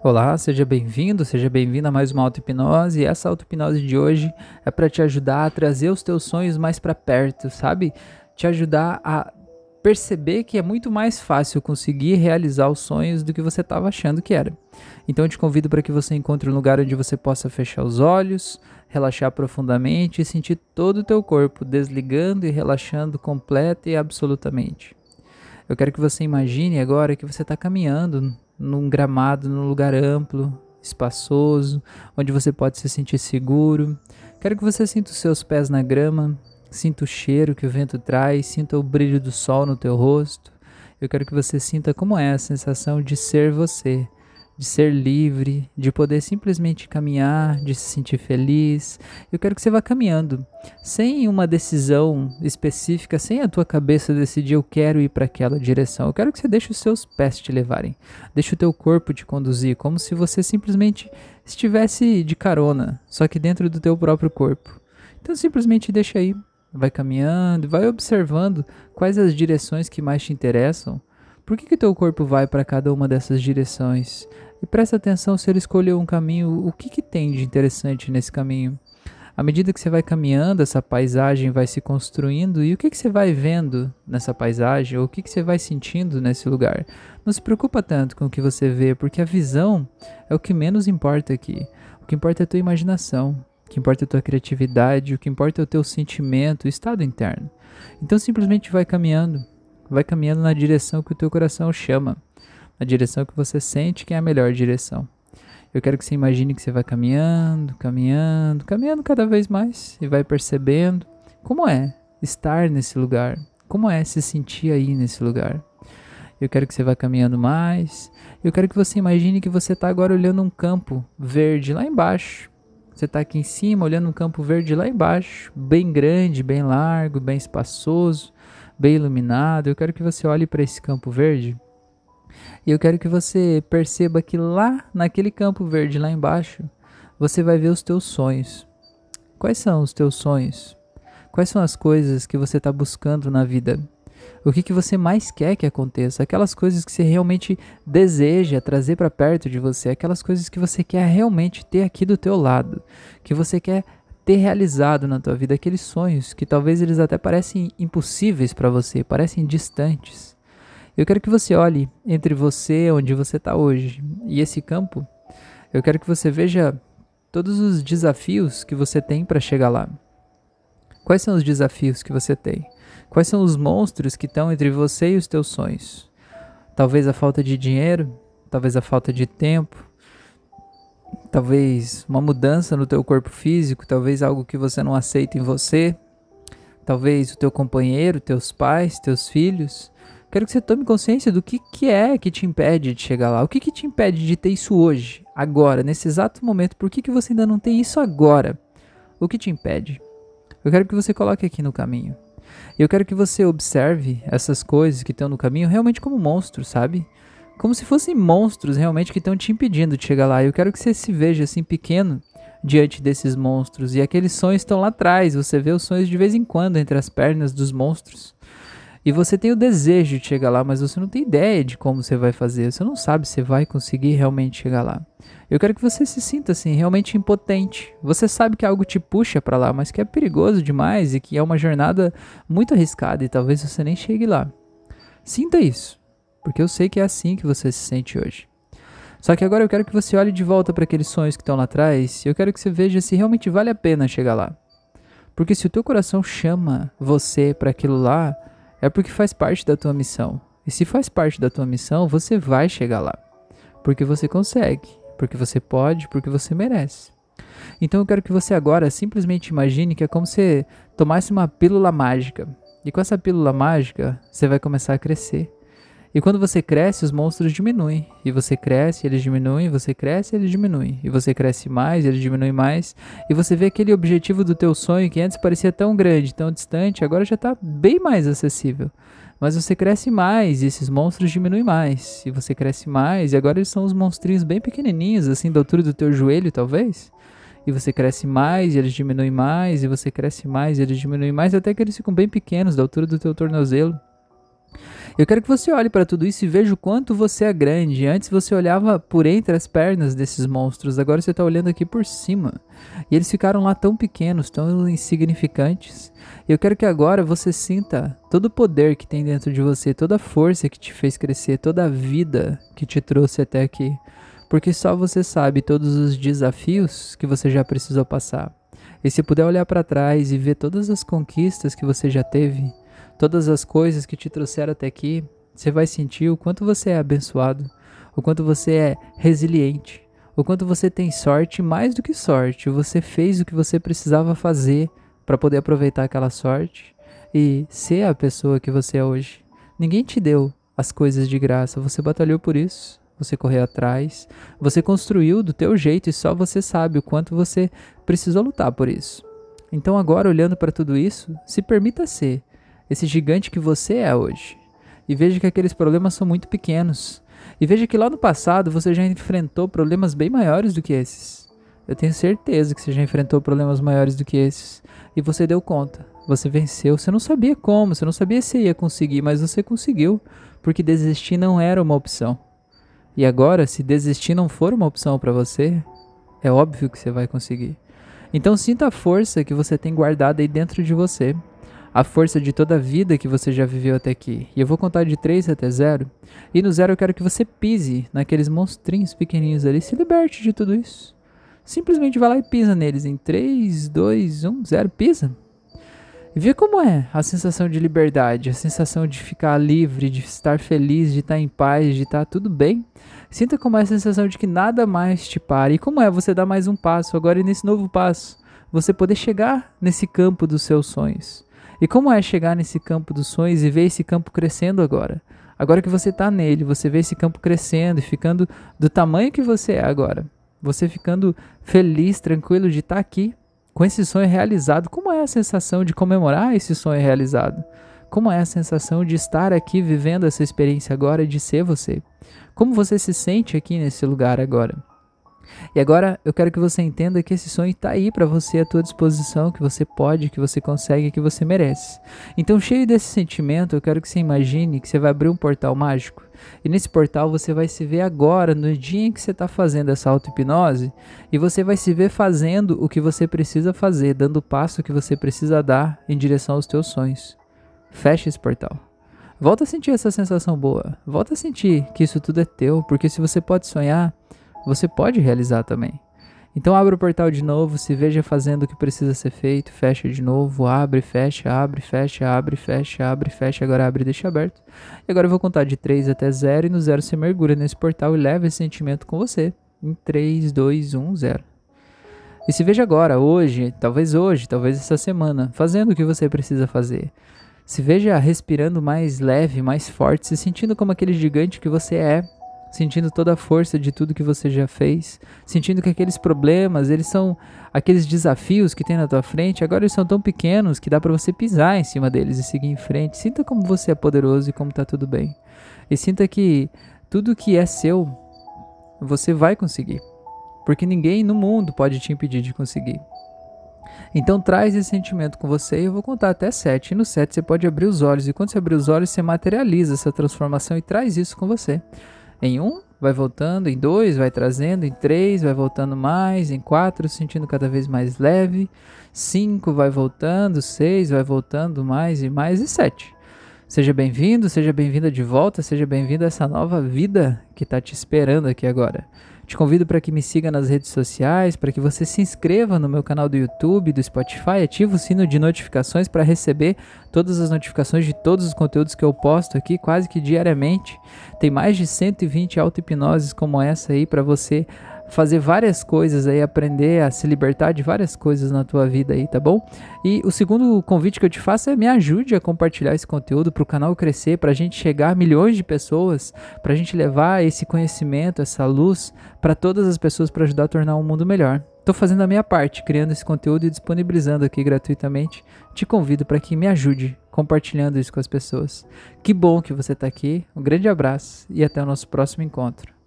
Olá, seja bem-vindo, seja bem-vinda a mais uma auto-hipnose. E essa auto-hipnose de hoje é para te ajudar a trazer os teus sonhos mais para perto, sabe? Te ajudar a perceber que é muito mais fácil conseguir realizar os sonhos do que você estava achando que era. Então eu te convido para que você encontre um lugar onde você possa fechar os olhos, relaxar profundamente e sentir todo o teu corpo desligando e relaxando completa e absolutamente. Eu quero que você imagine agora que você está caminhando num gramado, num lugar amplo, espaçoso, onde você pode se sentir seguro. Quero que você sinta os seus pés na grama, sinta o cheiro que o vento traz, sinta o brilho do sol no teu rosto. Eu quero que você sinta como é a sensação de ser você, de ser livre, de poder simplesmente caminhar, de se sentir feliz. Eu quero que você vá caminhando, sem uma decisão específica, sem a tua cabeça decidir eu quero ir para aquela direção. Eu quero que você deixe os seus pés te levarem, deixe o teu corpo te conduzir, como se você simplesmente estivesse de carona, só que dentro do teu próprio corpo. Então simplesmente deixa aí, vai caminhando, vai observando quais as direções que mais te interessam. Por que, que teu corpo vai para cada uma dessas direções? E presta atenção se ele escolheu um caminho, o que, que tem de interessante nesse caminho. À medida que você vai caminhando, essa paisagem vai se construindo e o que, que você vai vendo nessa paisagem ou o que, que você vai sentindo nesse lugar. Não se preocupa tanto com o que você vê, porque a visão é o que menos importa aqui. O que importa é a tua imaginação, o que importa é a tua criatividade, o que importa é o teu sentimento, o estado interno. Então simplesmente vai caminhando, vai caminhando na direção que o teu coração chama na direção que você sente que é a melhor direção. Eu quero que você imagine que você vai caminhando, caminhando, caminhando cada vez mais e vai percebendo como é estar nesse lugar, como é se sentir aí nesse lugar. Eu quero que você vá caminhando mais. Eu quero que você imagine que você está agora olhando um campo verde lá embaixo. Você está aqui em cima olhando um campo verde lá embaixo, bem grande, bem largo, bem espaçoso, bem iluminado. Eu quero que você olhe para esse campo verde e eu quero que você perceba que lá naquele campo verde lá embaixo, você vai ver os teus sonhos. Quais são os teus sonhos? Quais são as coisas que você está buscando na vida? O que, que você mais quer que aconteça? Aquelas coisas que você realmente deseja trazer para perto de você, aquelas coisas que você quer realmente ter aqui do teu lado, que você quer ter realizado na tua vida, aqueles sonhos que talvez eles até parecem impossíveis para você, parecem distantes. Eu quero que você olhe entre você, onde você está hoje, e esse campo. Eu quero que você veja todos os desafios que você tem para chegar lá. Quais são os desafios que você tem? Quais são os monstros que estão entre você e os teus sonhos? Talvez a falta de dinheiro, talvez a falta de tempo, talvez uma mudança no teu corpo físico, talvez algo que você não aceita em você, talvez o teu companheiro, teus pais, teus filhos, Quero que você tome consciência do que, que é que te impede de chegar lá. O que, que te impede de ter isso hoje, agora, nesse exato momento? Por que, que você ainda não tem isso agora? O que te impede? Eu quero que você coloque aqui no caminho. Eu quero que você observe essas coisas que estão no caminho realmente como monstros, sabe? Como se fossem monstros realmente que estão te impedindo de chegar lá. Eu quero que você se veja assim pequeno diante desses monstros. E aqueles sonhos estão lá atrás. Você vê os sonhos de vez em quando entre as pernas dos monstros. E você tem o desejo de chegar lá, mas você não tem ideia de como você vai fazer. Você não sabe se vai conseguir realmente chegar lá. Eu quero que você se sinta assim, realmente impotente. Você sabe que algo te puxa para lá, mas que é perigoso demais e que é uma jornada muito arriscada e talvez você nem chegue lá. Sinta isso, porque eu sei que é assim que você se sente hoje. Só que agora eu quero que você olhe de volta para aqueles sonhos que estão lá atrás e eu quero que você veja se realmente vale a pena chegar lá. Porque se o teu coração chama você para aquilo lá, é porque faz parte da tua missão. E se faz parte da tua missão, você vai chegar lá. Porque você consegue, porque você pode, porque você merece. Então eu quero que você agora simplesmente imagine que é como se tomasse uma pílula mágica. E com essa pílula mágica, você vai começar a crescer. E quando você cresce, os monstros diminuem. E você cresce, eles diminuem, você cresce, eles diminuem. E você cresce mais, eles diminuem mais. E você vê aquele objetivo do teu sonho que antes parecia tão grande, tão distante, agora já está bem mais acessível. Mas você cresce mais e esses monstros diminuem mais. E você cresce mais e agora eles são os monstrinhos bem pequenininhos, assim da altura do teu joelho, talvez. E você cresce mais e eles diminuem mais, e você cresce mais e eles diminuem mais, até que eles ficam bem pequenos, da altura do teu tornozelo. Eu quero que você olhe para tudo isso e veja o quanto você é grande. Antes você olhava por entre as pernas desses monstros, agora você está olhando aqui por cima. E eles ficaram lá tão pequenos, tão insignificantes. Eu quero que agora você sinta todo o poder que tem dentro de você, toda a força que te fez crescer, toda a vida que te trouxe até aqui. Porque só você sabe todos os desafios que você já precisou passar. E se puder olhar para trás e ver todas as conquistas que você já teve, todas as coisas que te trouxeram até aqui, você vai sentir o quanto você é abençoado, o quanto você é resiliente, o quanto você tem sorte, mais do que sorte, você fez o que você precisava fazer para poder aproveitar aquela sorte e ser a pessoa que você é hoje. Ninguém te deu as coisas de graça, você batalhou por isso, você correu atrás, você construiu do teu jeito e só você sabe o quanto você precisou lutar por isso. Então agora olhando para tudo isso, se permita ser esse gigante que você é hoje. E veja que aqueles problemas são muito pequenos. E veja que lá no passado você já enfrentou problemas bem maiores do que esses. Eu tenho certeza que você já enfrentou problemas maiores do que esses. E você deu conta. Você venceu. Você não sabia como, você não sabia se ia conseguir, mas você conseguiu. Porque desistir não era uma opção. E agora, se desistir não for uma opção para você, é óbvio que você vai conseguir. Então sinta a força que você tem guardada aí dentro de você a força de toda a vida que você já viveu até aqui. E eu vou contar de 3 até 0. E no 0 eu quero que você pise naqueles monstrinhos pequenininhos ali. Se liberte de tudo isso. Simplesmente vai lá e pisa neles em 3, 2, 1, 0. Pisa. E vê como é a sensação de liberdade, a sensação de ficar livre, de estar feliz, de estar em paz, de estar tudo bem. Sinta como é a sensação de que nada mais te pare. E como é você dar mais um passo agora e nesse novo passo, você poder chegar nesse campo dos seus sonhos. E como é chegar nesse campo dos sonhos e ver esse campo crescendo agora? Agora que você está nele, você vê esse campo crescendo e ficando do tamanho que você é agora. Você ficando feliz, tranquilo de estar tá aqui com esse sonho realizado. Como é a sensação de comemorar esse sonho realizado? Como é a sensação de estar aqui vivendo essa experiência agora de ser você? Como você se sente aqui nesse lugar agora? E agora eu quero que você entenda que esse sonho está aí para você à tua disposição, que você pode, que você consegue, que você merece. Então, cheio desse sentimento, eu quero que você imagine que você vai abrir um portal mágico. E nesse portal você vai se ver agora, no dia em que você está fazendo essa auto-hipnose, e você vai se ver fazendo o que você precisa fazer, dando o passo que você precisa dar em direção aos teus sonhos. Feche esse portal. Volta a sentir essa sensação boa. Volta a sentir que isso tudo é teu, porque se você pode sonhar, você pode realizar também. Então abra o portal de novo, se veja fazendo o que precisa ser feito, fecha de novo, abre, fecha, abre, fecha, abre, fecha, abre, fecha, agora abre e deixa aberto. E agora eu vou contar de 3 até 0 e no 0 você mergulha nesse portal e leva esse sentimento com você. Em 3, 2, 1, 0. E se veja agora, hoje, talvez hoje, talvez essa semana, fazendo o que você precisa fazer. Se veja respirando mais leve, mais forte, se sentindo como aquele gigante que você é, sentindo toda a força de tudo que você já fez, sentindo que aqueles problemas, eles são aqueles desafios que tem na tua frente, agora eles são tão pequenos que dá para você pisar em cima deles e seguir em frente. Sinta como você é poderoso e como tá tudo bem. E sinta que tudo que é seu, você vai conseguir. Porque ninguém no mundo pode te impedir de conseguir. Então traz esse sentimento com você e eu vou contar até 7. E no 7 você pode abrir os olhos. E quando você abrir os olhos, você materializa essa transformação e traz isso com você. Em um, vai voltando, em dois, vai trazendo, em três, vai voltando mais, em quatro, sentindo cada vez mais leve, cinco, vai voltando, seis, vai voltando mais e mais, e sete. Seja bem-vindo, seja bem-vinda de volta, seja bem-vindo a essa nova vida que está te esperando aqui agora. Te convido para que me siga nas redes sociais, para que você se inscreva no meu canal do YouTube, do Spotify, ative o sino de notificações para receber todas as notificações de todos os conteúdos que eu posto aqui quase que diariamente. Tem mais de 120 auto-hipnoses como essa aí para você fazer várias coisas aí, aprender a se libertar de várias coisas na tua vida aí, tá bom? E o segundo convite que eu te faço é me ajude a compartilhar esse conteúdo para o canal crescer, para a gente chegar a milhões de pessoas, para a gente levar esse conhecimento, essa luz para todas as pessoas para ajudar a tornar o um mundo melhor. Estou fazendo a minha parte, criando esse conteúdo e disponibilizando aqui gratuitamente. Te convido para que me ajude compartilhando isso com as pessoas. Que bom que você está aqui. Um grande abraço e até o nosso próximo encontro.